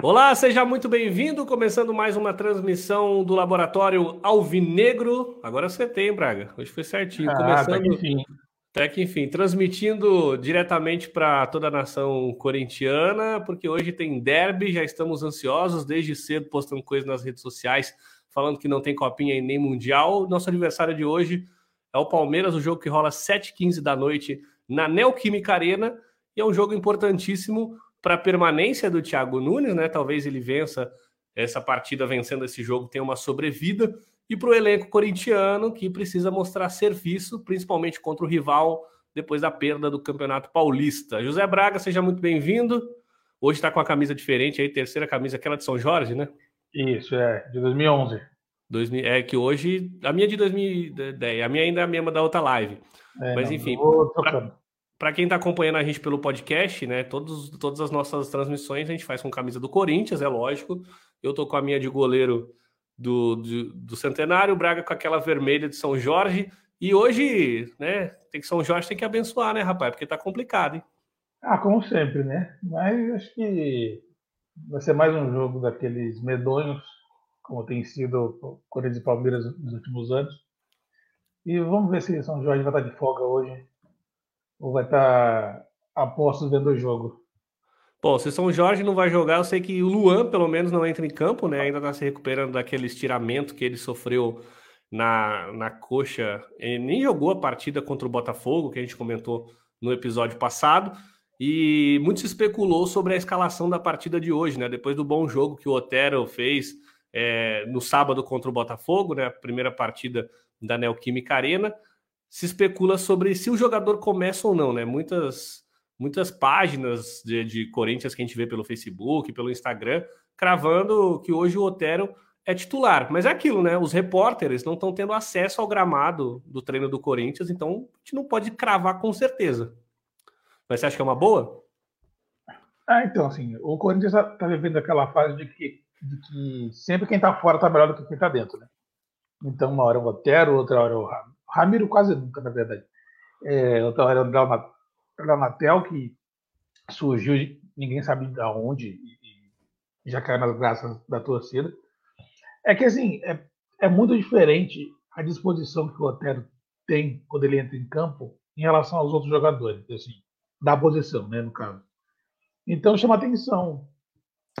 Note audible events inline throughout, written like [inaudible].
Olá, seja muito bem-vindo. Começando mais uma transmissão do Laboratório Alvinegro. Agora você tem, Braga. Hoje foi certinho. Ah, Começando. até que enfim. Até que enfim, transmitindo diretamente para toda a nação corintiana, porque hoje tem derby, já estamos ansiosos, desde cedo postando coisas nas redes sociais, falando que não tem copinha e nem mundial. Nosso aniversário de hoje é o Palmeiras, o jogo que rola 7h15 da noite na Neoquímica Arena, e é um jogo importantíssimo para a permanência do Thiago Nunes, né? Talvez ele vença essa partida vencendo esse jogo, tenha uma sobrevida. E para o elenco corintiano, que precisa mostrar serviço, principalmente contra o rival, depois da perda do Campeonato Paulista. José Braga, seja muito bem-vindo. Hoje está com a camisa diferente, aí, terceira camisa, aquela de São Jorge, né? Isso, é, de 2011. 2000, é que hoje, a minha é de 2010, a minha ainda é a mesma da outra live. É, Mas enfim. Para quem está acompanhando a gente pelo podcast, né? Todos, todas as nossas transmissões a gente faz com camisa do Corinthians, é lógico. Eu tô com a minha de goleiro do, do, do Centenário, Braga com aquela vermelha de São Jorge. E hoje, né? Tem que São Jorge tem que abençoar, né, rapaz? Porque tá complicado, hein? Ah, como sempre, né? Mas acho que vai ser mais um jogo daqueles medonhos, como tem sido Corinthians e Palmeiras nos últimos anos. E vamos ver se São Jorge vai estar de folga hoje ou vai estar a postos vendo o jogo. Bom, se São Jorge não vai jogar, eu sei que o Luan, pelo menos, não entra em campo, né? Ainda tá se recuperando daquele estiramento que ele sofreu na, na coxa. Ele nem jogou a partida contra o Botafogo, que a gente comentou no episódio passado. E muito se especulou sobre a escalação da partida de hoje, né? Depois do bom jogo que o Otero fez é, no sábado contra o Botafogo, né? A primeira partida da Neoquímica Arena. Se especula sobre se o jogador começa ou não, né? Muitas, muitas páginas de, de Corinthians que a gente vê pelo Facebook, pelo Instagram, cravando que hoje o Otero é titular. Mas é aquilo, né? Os repórteres não estão tendo acesso ao gramado do treino do Corinthians, então a gente não pode cravar com certeza. Mas você acha que é uma boa? Ah, então, assim, o Corinthians está vivendo aquela fase de que, de que sempre quem está fora está melhor do que quem está dentro, né? Então, uma hora é o Otero, outra hora é o Ramiro. Quase nunca, na verdade. É o Dramatel, que surgiu, ninguém sabe de onde, e, e já caiu nas graças da torcida. É que, assim, é, é muito diferente a disposição que o Otero tem quando ele entra em campo em relação aos outros jogadores, assim, da posição, né, no caso. Então chama atenção.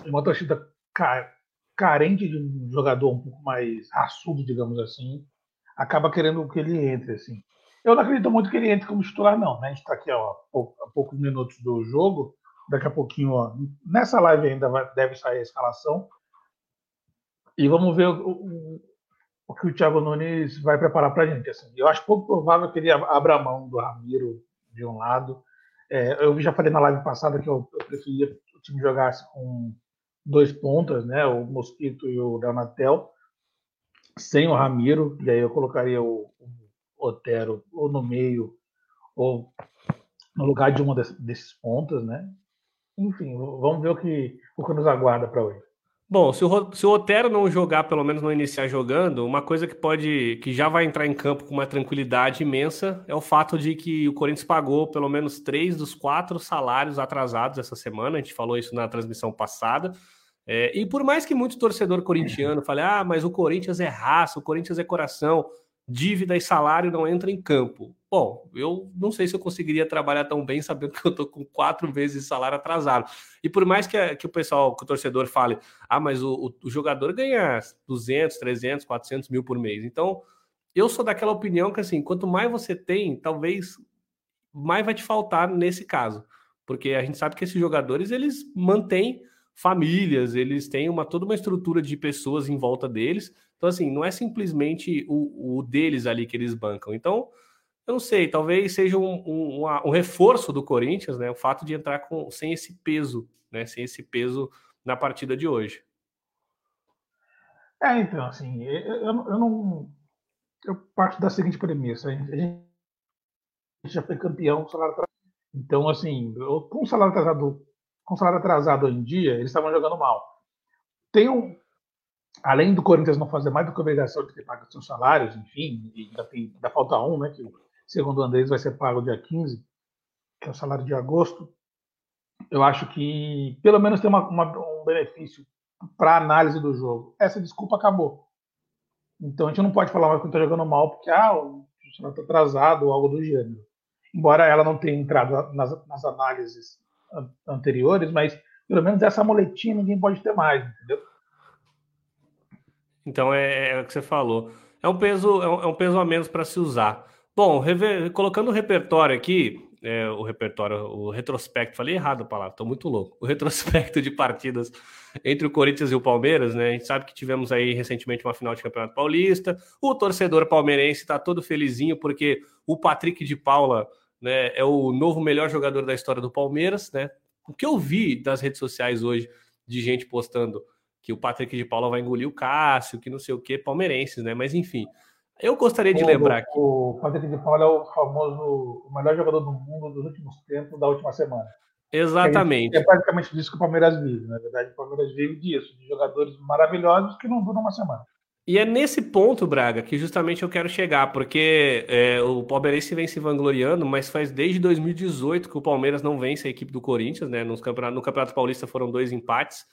Uma torcida carente de um jogador um pouco mais raçudo, digamos assim, acaba querendo que ele entre, assim. Eu não acredito muito que ele entre como titular, não. Né? A gente está aqui ó, a poucos minutos do jogo. Daqui a pouquinho, ó, nessa live ainda vai, deve sair a escalação. E vamos ver o, o, o que o Thiago Nunes vai preparar para a gente. Assim. Eu acho pouco provável que ele abra mão do Ramiro de um lado. É, eu já falei na live passada que eu, eu preferia que o time jogasse com dois pontas, né? o Mosquito e o Danatel sem o Ramiro, e aí eu colocaria o, o Otero ou no meio, ou no lugar de uma desses pontas, né? Enfim, vamos ver o que, o que nos aguarda para hoje. Bom, se o, se o Otero não jogar, pelo menos não iniciar jogando, uma coisa que pode, que já vai entrar em campo com uma tranquilidade imensa é o fato de que o Corinthians pagou pelo menos três dos quatro salários atrasados essa semana. A gente falou isso na transmissão passada. É, e por mais que muito torcedor corintiano fale, ah, mas o Corinthians é raça, o Corinthians é coração, dívida e salário não entra em campo. Bom, eu não sei se eu conseguiria trabalhar tão bem sabendo que eu estou com quatro vezes salário atrasado. E por mais que, que o pessoal, que o torcedor fale, ah, mas o, o, o jogador ganha 200, 300, 400 mil por mês. Então, eu sou daquela opinião que, assim, quanto mais você tem, talvez mais vai te faltar nesse caso. Porque a gente sabe que esses jogadores, eles mantêm famílias, eles têm uma toda uma estrutura de pessoas em volta deles. Então, assim, não é simplesmente o, o deles ali que eles bancam. Então, eu não sei, talvez seja um, um, um, reforço do Corinthians, né? O fato de entrar com, sem esse peso, né? Sem esse peso na partida de hoje. É, então, assim, eu, eu, não. Eu parto da seguinte premissa: a gente, já foi campeão salário atrasado. Então, assim, com o salário atrasado com salário atrasado em dia, eles estavam jogando mal. Tem um, além do Corinthians não fazer mais do que obrigação de ter pago seus salários, enfim, ainda, tem, ainda falta um, né, que segundo o Andrés vai ser pago dia 15, que é o salário de agosto. Eu acho que pelo menos tem uma, uma, um benefício para análise do jogo. Essa desculpa acabou. Então a gente não pode falar mais que está jogando mal porque ah, o funcionário está atrasado ou algo do gênero. Embora ela não tenha entrado nas, nas análises anteriores, mas pelo menos essa moletinha ninguém pode ter mais, entendeu? Então é, é o que você falou. É um peso, é um, é um peso a menos para se usar. Bom, rever, colocando o repertório aqui, é, o repertório, o retrospecto, falei errado a palavra, estou muito louco. O retrospecto de partidas entre o Corinthians e o Palmeiras, né? A gente sabe que tivemos aí recentemente uma final de Campeonato Paulista. O torcedor palmeirense está todo felizinho porque o Patrick de Paula né, é o novo melhor jogador da história do Palmeiras, né? O que eu vi das redes sociais hoje de gente postando que o Patrick de Paula vai engolir o Cássio, que não sei o que, palmeirenses, né? Mas enfim, eu gostaria de o, lembrar que. O Patrick de Paula é o famoso, o melhor jogador do mundo dos últimos tempos, da última semana. Exatamente. É, basicamente disso que o Palmeiras vive. Na verdade, o Palmeiras vive disso, de jogadores maravilhosos que não duram uma semana. E é nesse ponto, Braga, que justamente eu quero chegar, porque é, o Palmeirense vem se vangloriando, mas faz desde 2018 que o Palmeiras não vence a equipe do Corinthians, né? Nos campeonato, no Campeonato Paulista foram dois empates.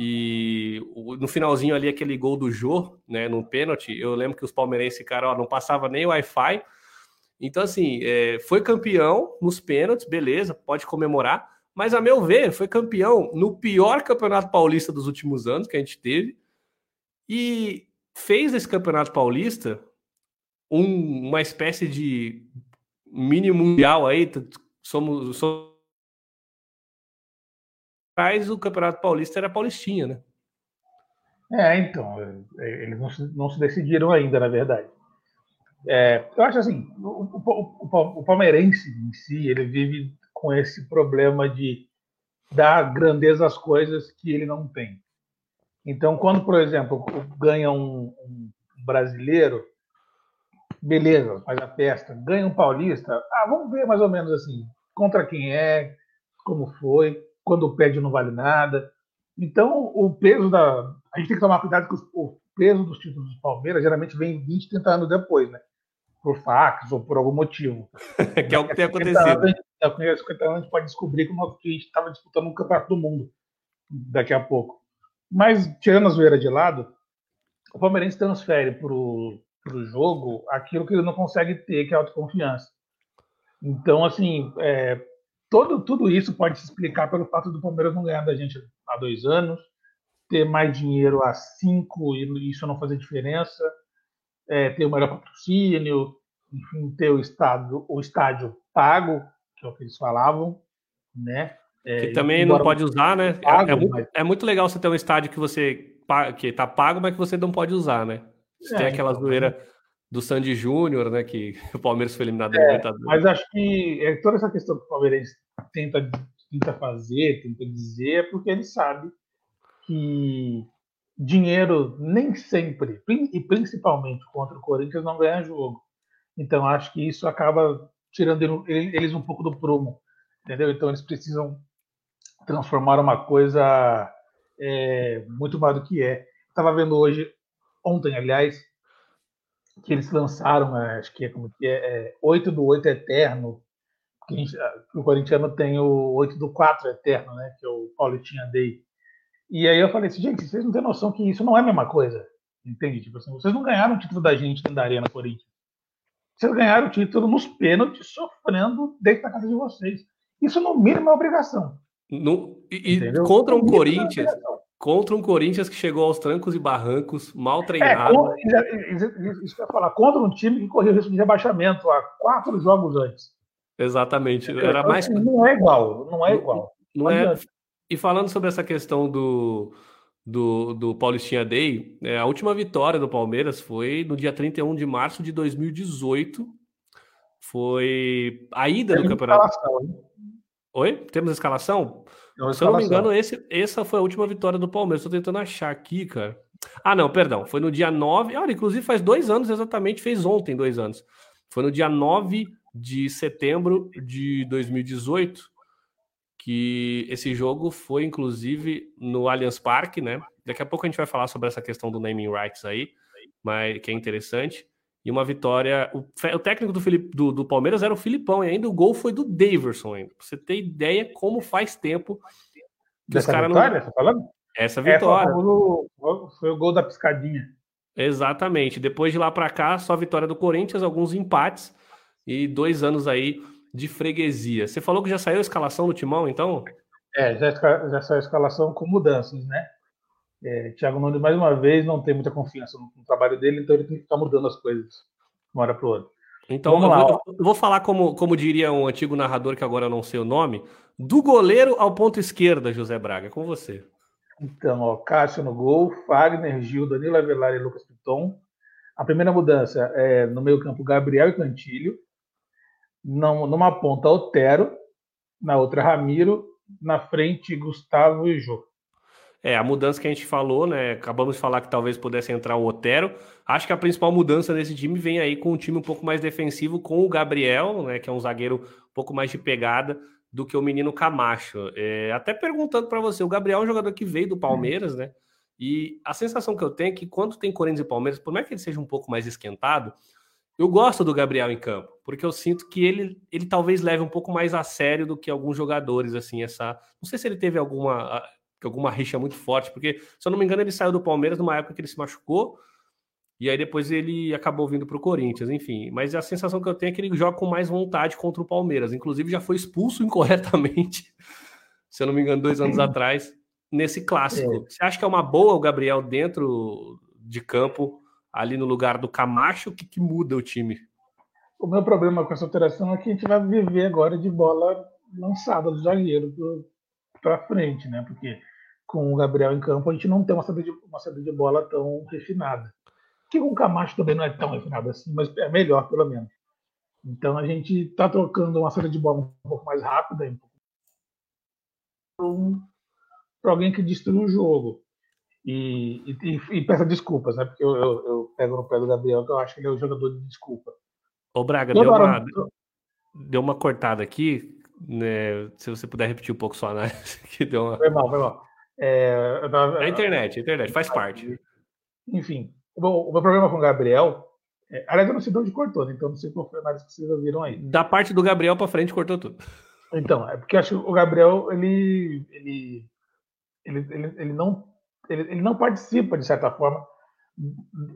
E no finalzinho ali, aquele gol do Jô, né, no pênalti, eu lembro que os palmeirenses, cara, ó, não passava nem Wi-Fi. Então, assim, é, foi campeão nos pênaltis, beleza, pode comemorar. Mas, a meu ver, foi campeão no pior campeonato paulista dos últimos anos que a gente teve. E fez desse campeonato paulista um, uma espécie de mini mundial aí. Somos, somos mas o Campeonato Paulista era paulistinha, né? É, então, é, eles não se, não se decidiram ainda, na verdade. É, eu acho assim, o, o, o, palmeirense em si, ele vive com esse problema de dar grandeza às coisas que ele não tem. Então, quando, por exemplo, ganha um, um brasileiro, beleza, faz a festa, ganha um paulista, ah, vamos ver mais ou menos assim, contra quem é, como foi quando o pede não vale nada. Então, o peso da. A gente tem que tomar cuidado que o peso dos títulos do Palmeiras geralmente vem 20, 30 anos depois, né? Por fax ou por algum motivo. [laughs] que é o que tem acontecido. Daqui a 50 anos a gente pode descobrir como a gente estava disputando um campeonato do mundo daqui a pouco. Mas, tirando a zoeira de lado, o Palmeirense transfere para o jogo aquilo que ele não consegue ter, que é autoconfiança. Então, assim, é, todo, tudo isso pode se explicar pelo fato do Palmeiras não ganhar da gente há dois anos, ter mais dinheiro há cinco e isso não fazer diferença, é, ter o melhor patrocínio, enfim, ter o, estado, o estádio pago, que é o que eles falavam, né? É, que também não pode usar, né? Pago, é, é, muito, mas... é, muito, legal você ter um estádio que você que tá pago, mas que você não pode usar, né? Você tem é, aquela então, zoeira do Sandy Júnior, né? Que [laughs] o Palmeiras foi eliminado da é, Libertadores. Mas acho que é, toda essa questão que o Palmeiras tenta, tenta fazer, tenta dizer, é porque ele sabe que dinheiro nem sempre, e principalmente contra o Corinthians, não ganha jogo. Então acho que isso acaba tirando eles um pouco do prumo, entendeu? Então eles precisam transformar uma coisa é, muito mais do que é. Estava vendo hoje, ontem, aliás, que eles lançaram, né, acho que é como que é, é 8 do 8 Eterno, que gente, o corintiano tem o 8 do 4 Eterno, né, que é o Paulitinha Day. E aí eu falei assim, gente, vocês não têm noção que isso não é a mesma coisa, entende? Tipo assim, vocês não ganharam o título da gente dentro da Arena Corinthians. Vocês ganharam o título nos pênaltis, sofrendo dentro da casa de vocês. Isso, no mínimo, é obrigação. No, e, contra um é Corinthians, Contra um Corinthians que chegou aos trancos e barrancos, mal é, treinado. É, isso que eu ia falar, contra um time que correu risco de rebaixamento há quatro jogos antes. Exatamente. Era mais... Não é igual, não é igual. Não, não é... E falando sobre essa questão do, do, do Paulistinha Day, é, a última vitória do Palmeiras foi no dia 31 de março de 2018. Foi a ida do campeonato. Oi? Temos escalação? Se eu não me engano, esse, essa foi a última vitória do Palmeiras. Estou tentando achar aqui, cara. Ah, não, perdão. Foi no dia 9. Olha, inclusive faz dois anos exatamente, fez ontem dois anos. Foi no dia 9 de setembro de 2018 que esse jogo foi, inclusive, no Allianz Parque, né? Daqui a pouco a gente vai falar sobre essa questão do naming rights aí, mas que é interessante. E uma vitória. O, o técnico do, do, do, Palmeiras era o Filipão, e ainda o gol foi do Daverson ainda. Pra você ter ideia como faz tempo que Dessa os caras não. Tá falando? Essa vitória. É, foi, foi o gol da piscadinha. Exatamente. Depois de lá para cá, só vitória do Corinthians, alguns empates e dois anos aí de freguesia. Você falou que já saiu a escalação do Timão, então? É, já, já saiu a escalação com mudanças, né? É, Thiago Nunes, mais uma vez, não tem muita confiança no, no, trabalho dele, então ele tem que ficar mudando as coisas de uma hora para outra. Então, eu vou, eu vou, falar como, como diria um antigo narrador, que agora eu não sei o nome, do goleiro ao ponto esquerda, José Braga, com você. Então, ó, Cássio no gol, Fagner, Gil, Danilo Avelar e Lucas Piton. A primeira mudança é no meio campo, Gabriel e Cantilho. Não, numa ponta, Otero. Na outra, Ramiro. Na frente, Gustavo e Jô. É, a mudança que a gente falou, né? Acabamos de falar que talvez pudesse entrar o Otero. Acho que a principal mudança nesse time vem aí com um time um pouco mais defensivo, com o Gabriel, né? Que é um zagueiro um pouco mais de pegada do que o menino Camacho. É, até perguntando para você, o Gabriel é um jogador que veio do Palmeiras, né? E a sensação que eu tenho é que quando tem Corinthians e Palmeiras, por mais que ele seja um pouco mais esquentado, eu gosto do Gabriel em campo, porque eu sinto que ele, ele talvez leve um pouco mais a sério do que alguns jogadores, assim, essa... Não sei se ele teve alguma, alguma rixa muito forte, porque, se eu não me engano, ele saiu do Palmeiras numa época que ele se machucou, e aí depois ele acabou vindo para o Corinthians, enfim. Mas a sensação que eu tenho é que ele joga com mais vontade contra o Palmeiras. Inclusive já foi expulso [laughs] incorretamente, se eu não me engano, dois anos [clears throat] atrás, nesse clássico. É. Você acha que é uma boa o Gabriel dentro de campo, ali no lugar do Camacho? O que, que muda o time? O meu problema com essa alteração é que a gente vai viver agora de bola lançada do zagueiro para frente, né? Porque com o Gabriel em campo a gente não tem uma saída de, uma saída de bola tão refinada que com o Camacho também não é tão refinado assim, mas é melhor pelo menos. Então a gente está trocando uma saída de bola um pouco mais rápida, um para alguém que destrua o jogo. E, e, e, peça desculpas, né? Porque eu, eu, eu, pego no pé do Gabriel, que eu acho que ele é o jogador de desculpa. Ô, Braga, deu uma, deu uma cortada aqui, né? Se você puder repetir um pouco sua análise, [laughs] que deu uma. Foi mal, foi mal. É, tava... A internet, a internet, faz parte. Enfim, Bom, o meu problema com o Gabriel. É, aliás, eu não sei de onde cortou, né? então não sei qual foi a análise que vocês ouviram aí. Da parte do Gabriel para frente cortou tudo. Então, é porque acho que o Gabriel ele, ele, ele, ele, ele não, ele, ele, não participa, de certa forma,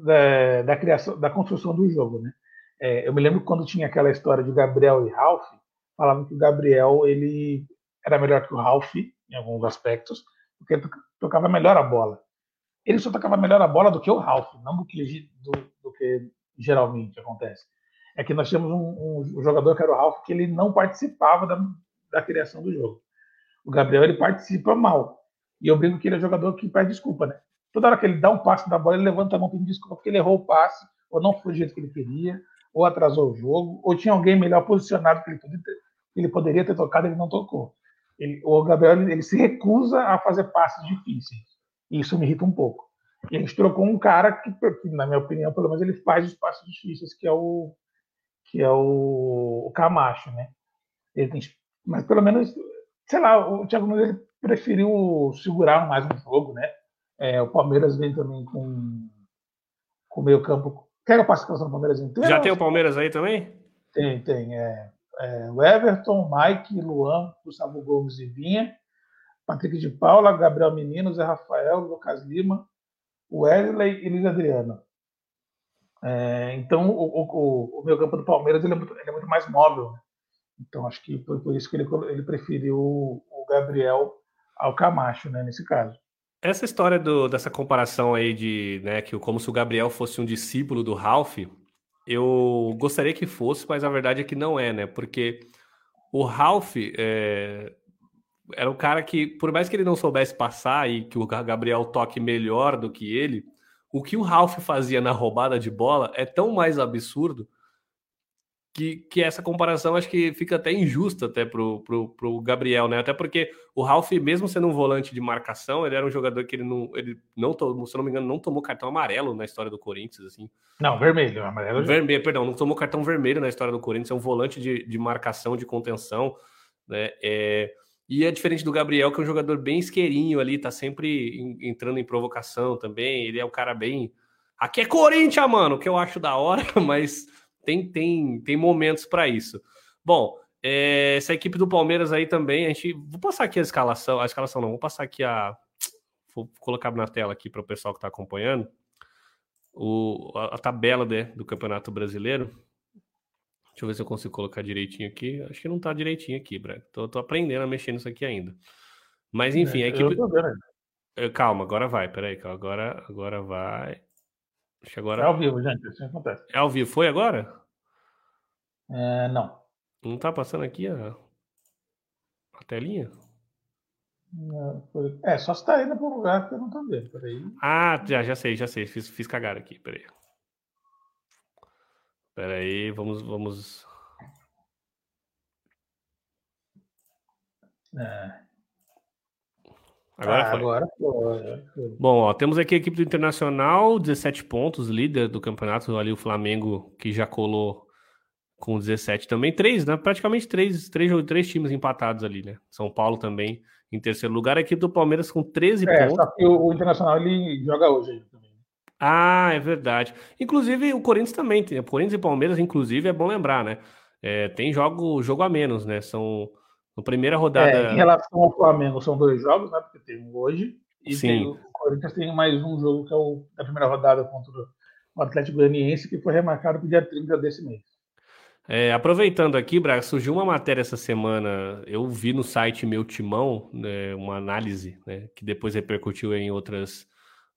da, da, criação, da construção do jogo. Né? É, eu me lembro quando tinha aquela história de Gabriel e Ralph, falavam que o Gabriel ele era melhor que o Ralph em alguns aspectos, porque ele tocava melhor a bola ele só tocava melhor a bola do que o Ralph, não do que, do, do que geralmente acontece. É que nós temos um, um, jogador que era o Ralph que ele não participava da, da criação do jogo. O Gabriel ele participa mal. E eu brinco que ele é jogador que pede desculpa, né? Toda hora que ele dá um passe da bola, ele levanta a mão pedindo desculpa porque ele errou o passe, ou não foi do jeito que ele queria, ou atrasou o jogo, ou tinha alguém melhor posicionado que ele, ele poderia ter tocado e ele não tocou. Ele, o Gabriel ele, se recusa a fazer passes difíceis. E isso me irrita um pouco. E a gente trocou um cara que, na minha opinião, pelo menos ele faz os passos difíceis, que é o que é o, o Camacho, né? Ele tem, mas pelo menos, sei lá, o Thiago Nunes ele preferiu segurar mais um jogo, né? É, o Palmeiras vem também com com meio campo. Quer a participação do Palmeiras inteira? Já tem o Palmeiras aí também? Tem, tem. É, é, o Everton, Mike, Luan, Gustavo Gomes e Vinha. Patrick de Paula, Gabriel Menino, Zé Rafael, Lucas Lima, Wesley e Luiz Adriano. É, então, o, o, o, meu campo do Palmeiras ele é, muito, ele é muito mais móvel. Né? Então, acho que foi por isso que ele, ele preferiu o Gabriel ao Camacho, né, nesse caso. Essa história do, dessa comparação aí de, né, que como se o Gabriel fosse um discípulo do Ralph, eu gostaria que fosse, mas a verdade é que não é, né? Porque o Ralph, é, era um cara que, por mais que ele não soubesse passar e que o Gabriel toque melhor do que ele, o que o Ralph fazia na roubada de bola é tão mais absurdo que, que essa comparação acho que fica até injusta até pro, pro, pro Gabriel, né? Até porque o Ralph, mesmo sendo um volante de marcação, ele era um jogador que ele não, ele não tomou, se não me engano, não tomou cartão amarelo na história do Corinthians, assim. Não, vermelho, amarelo. Vermelho, perdão, não tomou cartão vermelho na história do Corinthians, é um volante de, de marcação, de contenção, né? É, e é diferente do Gabriel, que é um jogador bem isqueirinho ali, tá sempre entrando em provocação também. Ele é um cara bem. Aqui é Corinthians, mano, que eu acho da hora, [laughs] mas tem, tem, tem momentos para isso. Bom, é, essa equipe do Palmeiras aí também, a gente. Vou passar aqui a escalação. A escalação não, vou passar aqui a. vou colocar na tela aqui para o pessoal que está acompanhando o, a, a tabela né, do Campeonato Brasileiro. Deixa eu ver se eu consigo colocar direitinho aqui. Acho que não está direitinho aqui, Brad. Tô, tô, aprendendo a mexer nisso aqui ainda. Mas enfim, é, a equipe. Eh, calma, agora vai, peraí, agora, agora vai. Acho que agora... É ao vivo, gente, assim acontece. É ao vivo, foi agora? É, não. Não tá passando aqui a, a telinha? É, só se tá indo para um lugar que eu não tô vendo. Peraí. Ah, já, já sei, já sei. Fiz, fiz cagar aqui, peraí. Peraí, vamos. vamos... É. Agora, ah, foi. agora foi. Bom, ó, temos aqui a equipe do Internacional, 17 pontos, líder do campeonato. Ali o Flamengo, que já colou com 17 também. Três, né? Praticamente três, três, três times empatados ali, né? São Paulo também em terceiro lugar. A equipe do Palmeiras com 13 é, pontos. Só que o, o Internacional ele joga hoje também. Ah, é verdade. Inclusive, o Corinthians também tem. O Corinthians e Palmeiras, inclusive, é bom lembrar, né? É, tem jogo, jogo a menos, né? São. Na primeira rodada. É, em relação ao Flamengo, são dois jogos, né? Porque tem um hoje. E Sim. Tem, o Corinthians tem mais um jogo que é o da primeira rodada contra o Atlético Goianiense, que foi remarcado para o dia 30 desse mês. É, aproveitando aqui, Braga, surgiu uma matéria essa semana, eu vi no site Meu Timão, né, uma análise, né, que depois repercutiu em outras,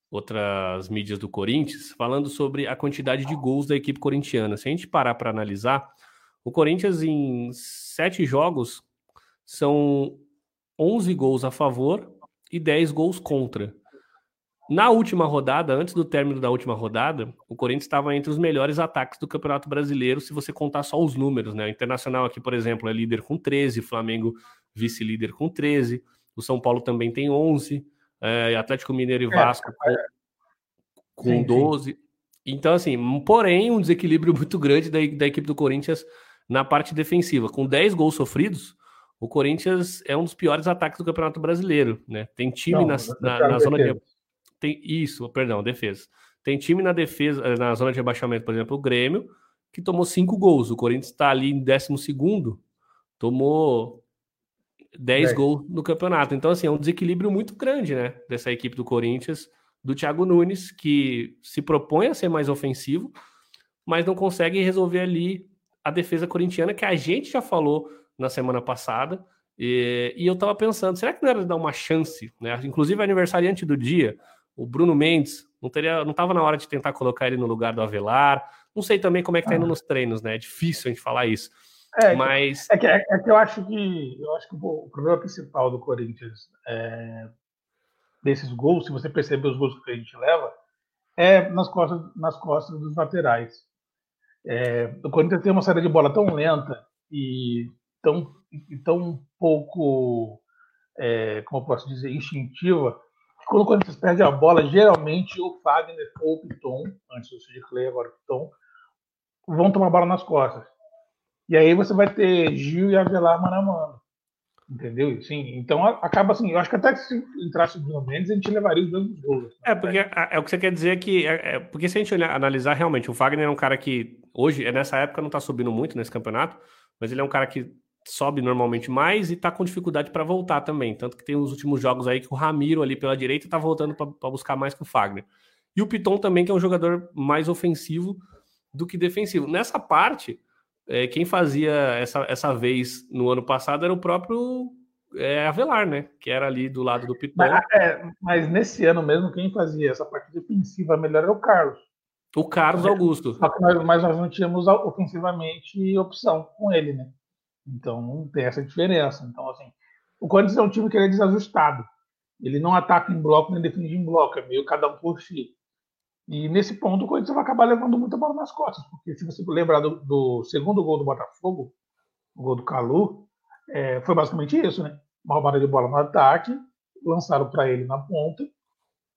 outras mídias do Corinthians, falando sobre a quantidade de gols da equipe corintiana. Se a gente parar para analisar, o Corinthians em sete jogos são 11 gols a favor e 10 gols contra. Na última rodada, antes do término da última rodada, o Corinthians estava entre os melhores ataques do Campeonato Brasileiro, se você contar só os números, né? O Internacional aqui, por exemplo, é líder com 13, Flamengo vice-líder com 13, o São Paulo também tem 11, é, Atlético Mineiro e é, Vasco é, com, com sim, 12. Sim. Então, assim, porém, um desequilíbrio muito grande da, da equipe do Corinthians na parte defensiva. Com 10 gols sofridos, o Corinthians é um dos piores ataques do Campeonato Brasileiro, né? Tem time Não, na, na, na zona de tem isso, perdão, defesa. Tem time na defesa, eh, na zona de rebaixamento, por exemplo, o Grêmio, que tomou cinco gols. O Corinthians está ali em 12 tomou 10 gols no campeonato. Então, assim, é um desequilíbrio muito grande, né? Dessa equipe do Corinthians, do Thiago Nunes, que se propõe a ser mais ofensivo, mas não consegue resolver ali a defesa corintiana, que a gente já falou na semana passada. E, e eu tava pensando, será que não era dar uma chance, né? Inclusive, aniversariante do dia, o Bruno Mendes, não teria, não estava na hora de tentar colocar ele no lugar do Avelar. Não sei também como é que tá indo ah. nos treinos, né? É difícil a gente falar isso. É, mas é que, é, é que eu acho que eu acho que o problema principal do Corinthians é, desses gols, se você perceber os gols que a gente leva, é nas costas, nas costas dos laterais. É, o Corinthians tem uma saída de bola tão lenta e tão, e tão pouco, é, como eu posso dizer, instintiva, quando o Corinthians perde a bola, geralmente o Fagner ou o Piton, antes do Sid Clay, agora o Piton, vão tomar a bola nas costas. E aí você vai ter Gil e Avelar mano a mano. Entendeu? Sim, então acaba assim. Eu acho que até se entrasse o Bruno Mendes, a gente levaria os dois gols. É, porque é, é, o que você quer dizer que. É, é, porque se a gente olhar, analisar realmente, o Fagner é um cara que hoje, nessa época, não tá subindo muito nesse campeonato, mas ele é um cara que sobe normalmente mais e tá com dificuldade para voltar também. Tanto que tem os últimos jogos aí que o Ramiro ali pela direita tá voltando para buscar mais que o Fagner. E o Piton também, que é um jogador mais ofensivo do que defensivo. Nessa parte, é, quem fazia essa, essa vez no ano passado era o próprio é, Avelar, né? Que era ali do lado do Piton. Mas, é, mas, nesse ano mesmo, quem fazia essa parte defensiva melhor era o Carlos. O Carlos Augusto. Só que nós, mas nós não tínhamos ofensivamente opção com ele, né? Então tem essa diferença. Então, assim, o Corinthians é um time que é desajustado. Ele não ataca em bloco nem defende em bloco, é meio cada um por si. E nesse ponto o Corinthians vai acabar levando muita bola nas costas, porque se você lembrar do, do segundo gol do Botafogo, o gol do Calu, é, foi basicamente isso, né? Uma roubada de bola no ataque, lançaram para ele na ponta,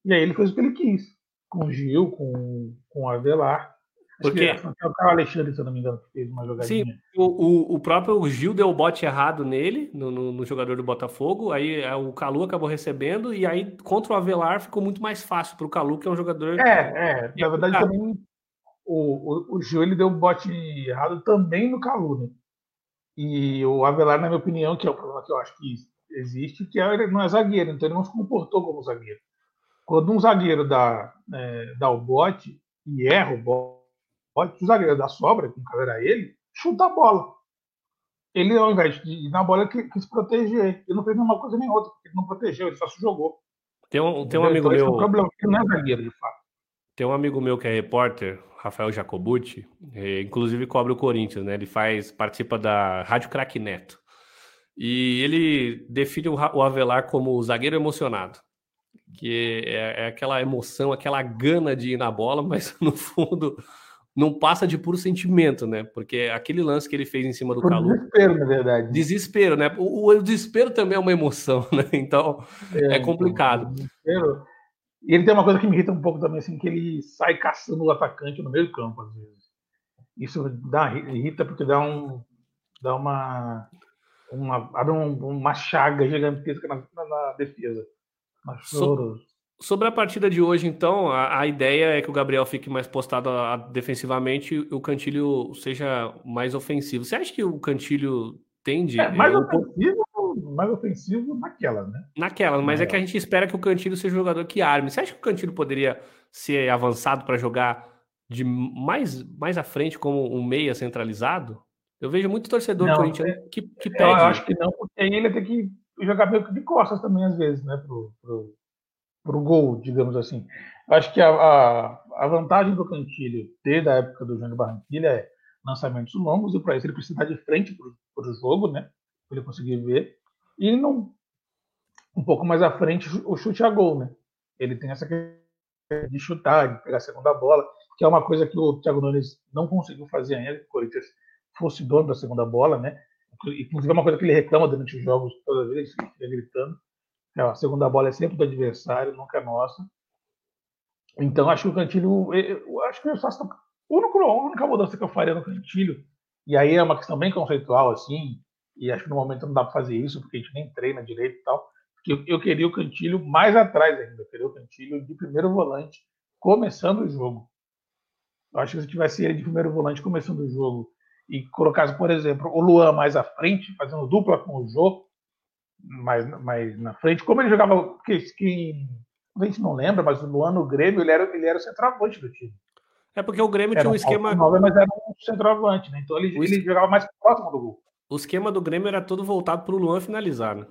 e aí ele fez o que ele quis, com o Gil, com, com o Avelar, porque é o Carlos Alexandre, se eu não me engano, que fez uma jogadinha. Sim, o, o, próprio Gil deu o bote errado nele, no, no, no, jogador do Botafogo, aí é, o Calu acabou recebendo, e aí contra o Avelar ficou muito mais fácil para o Calu, que é um jogador. É, é. Na verdade, ah. também o, o, o Gil ele deu o bote errado também no Calu, né? E o Avelar, na minha opinião, que é o problema que eu acho que existe, que é, ele não é zagueiro, então ele não se comportou como zagueiro. quando um zagueiro dá, é, dá o bote e erra o bote, o zagueiro dá sobra, que no caso era ele, chuta a bola. Ele, ao invés de ir na bola, ele quis proteger. Ele não fez nenhuma coisa nem outra, porque ele não protegeu, ele só se jogou. Tem um, tem um amigo então, meu. É um problema, não é zagueiro, de fato. Tem um amigo meu que é repórter, Rafael Jacobucci, é, inclusive cobre o Corinthians, né? Ele faz, participa da Rádio Crack Neto. E ele define o Avelar como zagueiro emocionado que é, é, aquela emoção, aquela gana de ir na bola, mas [laughs] no fundo não passa de puro sentimento, né? Porque aquele lance que ele fez em cima do Calu. Desespero, na verdade. Desespero, né? O, o, desespero também é uma emoção, [laughs] né? Então é, é então, complicado. Então, e ele tem uma coisa que me irrita um pouco também, assim, que ele sai caçando o atacante no meio do campo, às vezes. Isso dá, irrita porque dá um. dá uma. uma abre um, uma chaga gigantesca na, na, na defesa. So, sobre a partida de hoje, então, a, a, ideia é que o Gabriel fique mais postado a, a, defensivamente e o Cantilho seja mais ofensivo. Você acha que o Cantilho tende. É, mais, é, ofensivo, mais ofensivo naquela, né? Naquela, mas é. é que a gente espera que o Cantilho seja um jogador que arme. Você acha que o Cantilho poderia ser avançado para jogar de mais, mais à frente como um meia centralizado? Eu vejo muito torcedor não, corintiano é, que, que pede. Eu acho que não, porque aí ele tem que jogar meio que de costas também, às vezes, né? Pro, pro, pro gol, digamos assim. Acho que a, a, a vantagem do Cantilho, desde a época do Júnior Barranquilha, é lançamentos longos, e para isso ele precisa estar de frente para o jogo, né? Para ele conseguir ver. E não, um pouco mais à frente, o chute a gol, né? Ele tem essa questão de chutar, de pegar a segunda bola, que é uma coisa que o Thiago Nunes não conseguiu fazer ainda, que o Corinthians fosse dono da segunda bola, né? Inclusive, é uma coisa que ele reclama durante os jogos, toda vez, ele fica gritando. É, a segunda bola é sempre do adversário, nunca é nossa. Então, acho que o Cantilho. Eu acho que eu faço. A única, a mudança que eu faria no Cantilho, e aí é uma questão bem conceitual, assim, e acho que no momento não dá para fazer isso, porque a gente nem treina direito e tal. Porque eu, queria o Cantilho mais atrás ainda. Eu queria o Cantilho de primeiro volante, começando o jogo. Eu acho que se tivesse ele de primeiro volante começando o jogo e colocasse, por exemplo, o Luan mais à frente, fazendo dupla com o Jô, mais, mais na frente, como ele jogava, que, que a gente não lembra, mas o Luan no Grêmio, ele era, ele era o centroavante do time. É porque o Grêmio era tinha um esquema. Nove, mas era um centroavante, né? Então ele, ele jogava mais próximo do gol. O esquema do Grêmio era todo voltado para o Luan finalizar, né?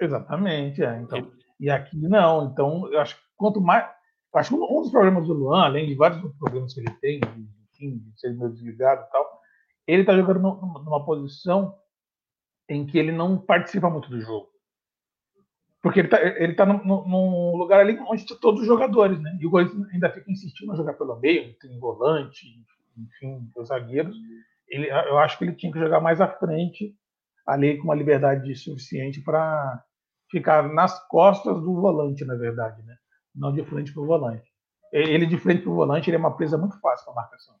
Exatamente, é. Então, ele... E aqui não. Então, eu acho que quanto mais. Acho que um dos problemas do Luan, além de vários problemas que ele tem, enfim, de ser meio desligado e tal, ele está jogando numa posição em que ele não participa muito do jogo. Porque ele está ele tá num, lugar ali onde estão todos os jogadores, né? E o Corinthians ainda fica insistindo em jogar pelo meio, tem volante, enfim, os zagueiros. Ele, eu acho que ele tinha que jogar mais à frente, ali com uma liberdade suficiente para ficar nas costas do volante, na verdade, né? Não de frente para o volante. Ele de frente para o volante, ele é uma presa muito fácil para marcação.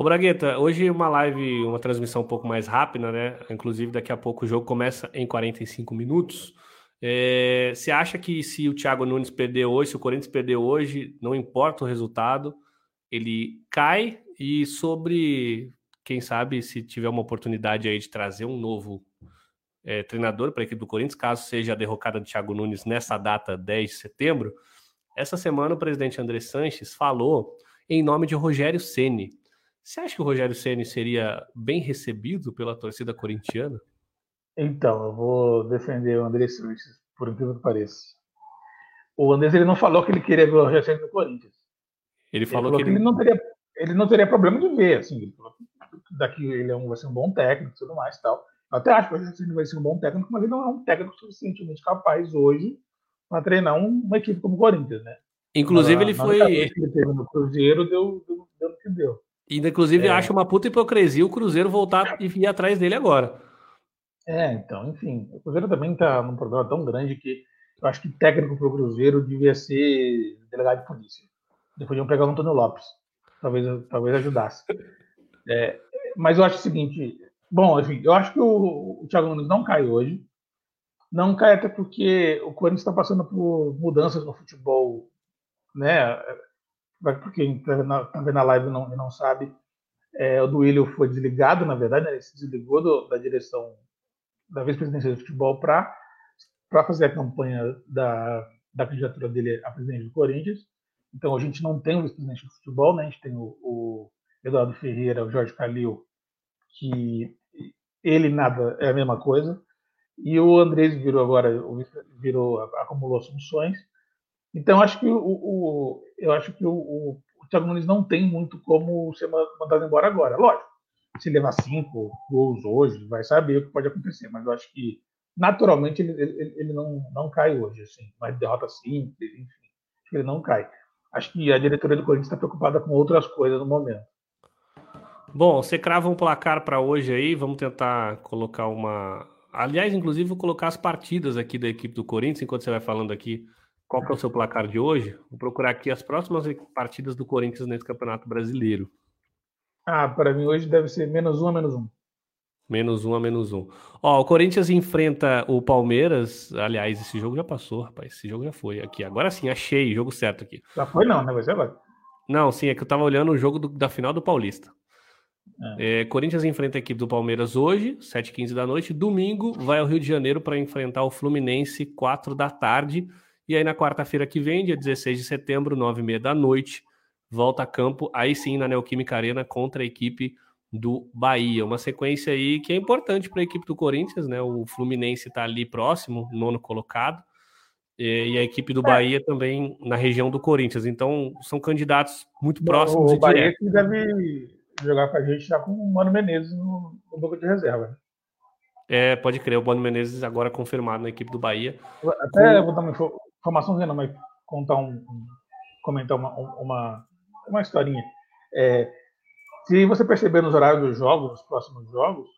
Ô Bragueta, hoje uma live, uma transmissão um pouco mais rápida, né? Inclusive, daqui a pouco o jogo começa em 45 minutos. É, você acha que se o Thiago Nunes perder hoje, se o Corinthians perder hoje, não importa o resultado, ele cai? E sobre, quem sabe, se tiver uma oportunidade aí de trazer um novo é, treinador para a equipe do Corinthians, caso seja a derrocada do Thiago Nunes nessa data 10 de setembro, essa semana o presidente André Sanches falou em nome de Rogério Ceni. Você acha que o Rogério Ceni seria bem recebido pela torcida corintiana? Então, eu vou defender o André Sanches, por incrível que pareça. O Andrés ele não falou que ele queria ver o Rogério Ceni no Corinthians. Ele falou, ele falou que, ele... que, ele... não teria, ele não teria problema de ver, assim, ele falou que daqui ele é um, vai ser um bom técnico e tudo mais tal. Eu até acho que o Rogério Ceni vai ser um bom técnico, mas ele não é um técnico suficientemente capaz hoje para treinar uma equipe como o Corinthians, né? Inclusive, na, ele foi. Que ele teve no Cruzeiro deu, deu, deu o que deu. E, inclusive, é. acha uma puta hipocrisia o Cruzeiro voltar e vir atrás dele agora. É, então, enfim, o Cruzeiro também está num problema tão grande que eu acho que técnico para o Cruzeiro devia ser delegado de polícia. Depois iam pegar o Antônio Lopes. Talvez, talvez ajudasse. É, mas eu acho o seguinte: bom, enfim, eu acho que o, o Thiago Nunes não cai hoje. Não cai até porque o Corinthians está passando por mudanças no futebol, né? Para quem está vendo a live e não, não sabe, é, o Duílio foi desligado, na verdade, né, ele se desligou do, da direção da vice-presidência de futebol para fazer a campanha da, da candidatura dele a presidente do Corinthians. Então a gente não tem o vice-presidente do futebol, né? A gente tem o, o Eduardo Ferreira, o Jorge Calil, que ele nada é a mesma coisa. E o Andrés virou agora, virou, acumulou as funções. Então acho que o, o eu acho que o, o, o Thiago Nunes não tem muito como ser mandado embora agora. Lógico, se levar cinco gols hoje, vai saber o que pode acontecer. Mas eu acho que naturalmente ele, ele, ele não, não cai hoje, assim, uma derrota simples, enfim, ele não cai. Acho que a diretoria do Corinthians está preocupada com outras coisas no momento. Bom, você crava um placar para hoje aí, vamos tentar colocar uma. Aliás, inclusive, vou colocar as partidas aqui da equipe do Corinthians, enquanto você vai falando aqui qual que é o seu placar de hoje. Vou procurar aqui as próximas partidas do Corinthians nesse Campeonato Brasileiro. Ah, para mim hoje deve ser menos um a menos um. Menos um a menos um. Ó, o Corinthians enfrenta o Palmeiras. Aliás, esse jogo já passou, rapaz. Esse jogo já foi aqui. Agora sim, achei, jogo certo aqui. Já foi, não, né? Você vai. Não, sim, é que eu tava olhando o jogo do, da final do Paulista. É. É, Corinthians enfrenta a equipe do Palmeiras hoje, 7h15 da noite. Domingo vai ao Rio de Janeiro para enfrentar o Fluminense, 4 da tarde. E aí na quarta-feira que vem, dia 16 de setembro, 9h30 da noite, volta a campo, aí sim na Neoquímica Arena contra a equipe do Bahia. Uma sequência aí que é importante para a equipe do Corinthians, né? O Fluminense está ali próximo, nono colocado, e a equipe do é. Bahia também na região do Corinthians. Então, são candidatos muito próximos. O Bahia que deve jogar com a gente já com o Mano Menezes no, no banco de reserva. Né? É, pode crer, o Mano Menezes agora confirmado na equipe do Bahia. Até com... vou dar uma informação, não, mas contar um, comentar uma, uma, uma historinha. É, se você perceber nos horários dos jogos, nos próximos jogos,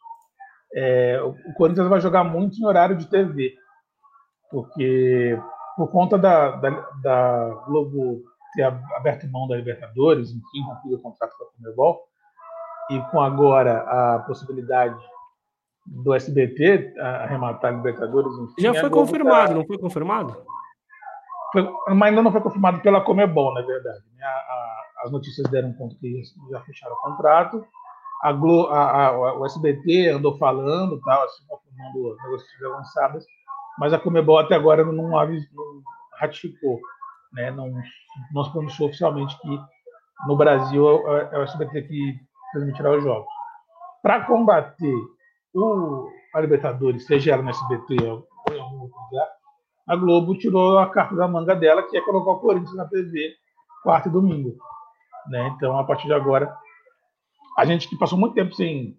é, o Corinthians vai jogar muito em horário de TV, porque por conta da, da, da Globo ter aberto mão da Libertadores, enfim, rompido o contrato com a Comebol, e com agora a possibilidade do SBT arrematar a Libertadores, enfim, já foi confirmado, tá... não foi confirmado? Mas ainda não foi confirmado pela Comebol, na verdade. Né? A, a, as notícias deram conta que já fecharam o contrato. A, Glo, a, o SBT andou falando, tal, assim, confirmando negociações avançadas, mas a Comebol até agora não, não ratificou, né? não, não se pronunciou oficialmente que no Brasil é, é o SBT que transmitirá os jogos. Para combater o, a Libertadores, seja ela no SBT ou em algum lugar, a Globo tirou a carta da manga dela, que é colocar o Corinthians na TV quarta e domingo. Né? Então, a partir de agora, a gente que passou muito tempo sem.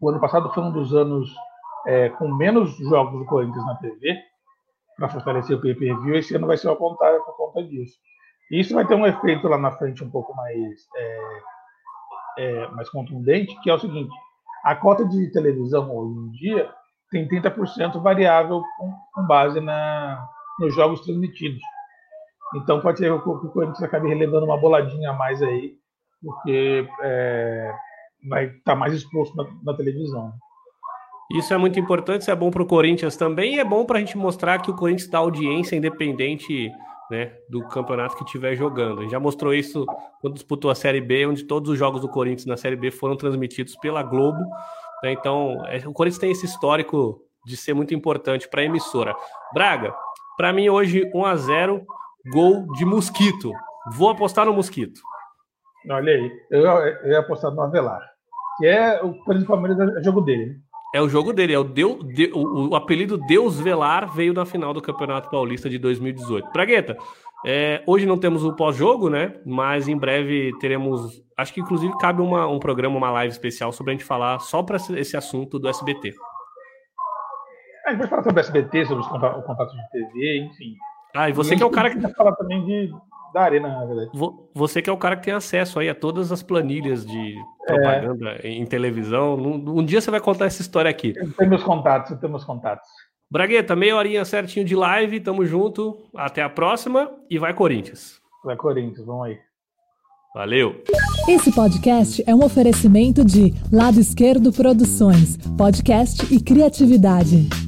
O ano passado foi um dos anos é, com menos jogos do Corinthians na TV, para fortalecer o pay-per-view. Esse ano vai ser ao contrário por conta disso. E isso vai ter um efeito lá na frente um pouco mais, é, é, mais contundente, que é o seguinte: a cota de televisão hoje em dia tem 30% variável com, com base na, nos jogos transmitidos. Então pode ser que o Corinthians acabe relevando uma boladinha a mais aí, porque é, vai estar tá mais exposto na, na, televisão. Isso é muito importante, isso é bom para o Corinthians também e é bom para a gente mostrar que o Corinthians dá audiência independente né, do campeonato que estiver jogando. A gente já mostrou isso quando disputou a Série B, onde todos os jogos do Corinthians na Série B foram transmitidos pela Globo. Né, então, é, o Corinthians tem esse histórico de ser muito importante para a emissora. Braga, para mim hoje 1 a 0 gol de Mosquito. Vou apostar no Mosquito. Olha aí, eu, eu ia apostar no Avelar, que é o Corinthians Palmeiras é jogo dele. Né? É o jogo dele, é o, Deu, o, o, apelido Deus Velar veio na final do Campeonato Paulista de 2018. Pragueta, é, hoje não temos o pós-jogo, né? Mas em breve teremos. Acho que inclusive cabe uma, um programa, uma live especial sobre a gente falar só para esse assunto do SBT. A gente vai falar sobre o SBT, sobre os contatos de TV, enfim. Ah, e você que é o cara que. falar também de, da arena, na verdade. Você que é o cara que tem acesso aí a todas as planilhas de propaganda é. em televisão. Um, um, dia você vai contar essa história aqui. Eu tenho meus contatos, eu tenho meus contatos. Bragueta, meia horinha certinho de live, tamo junto. Até a próxima e vai Corinthians. Vai Corinthians, vamos aí. Valeu. Esse podcast é um oferecimento de Lado Esquerdo Produções, podcast e criatividade.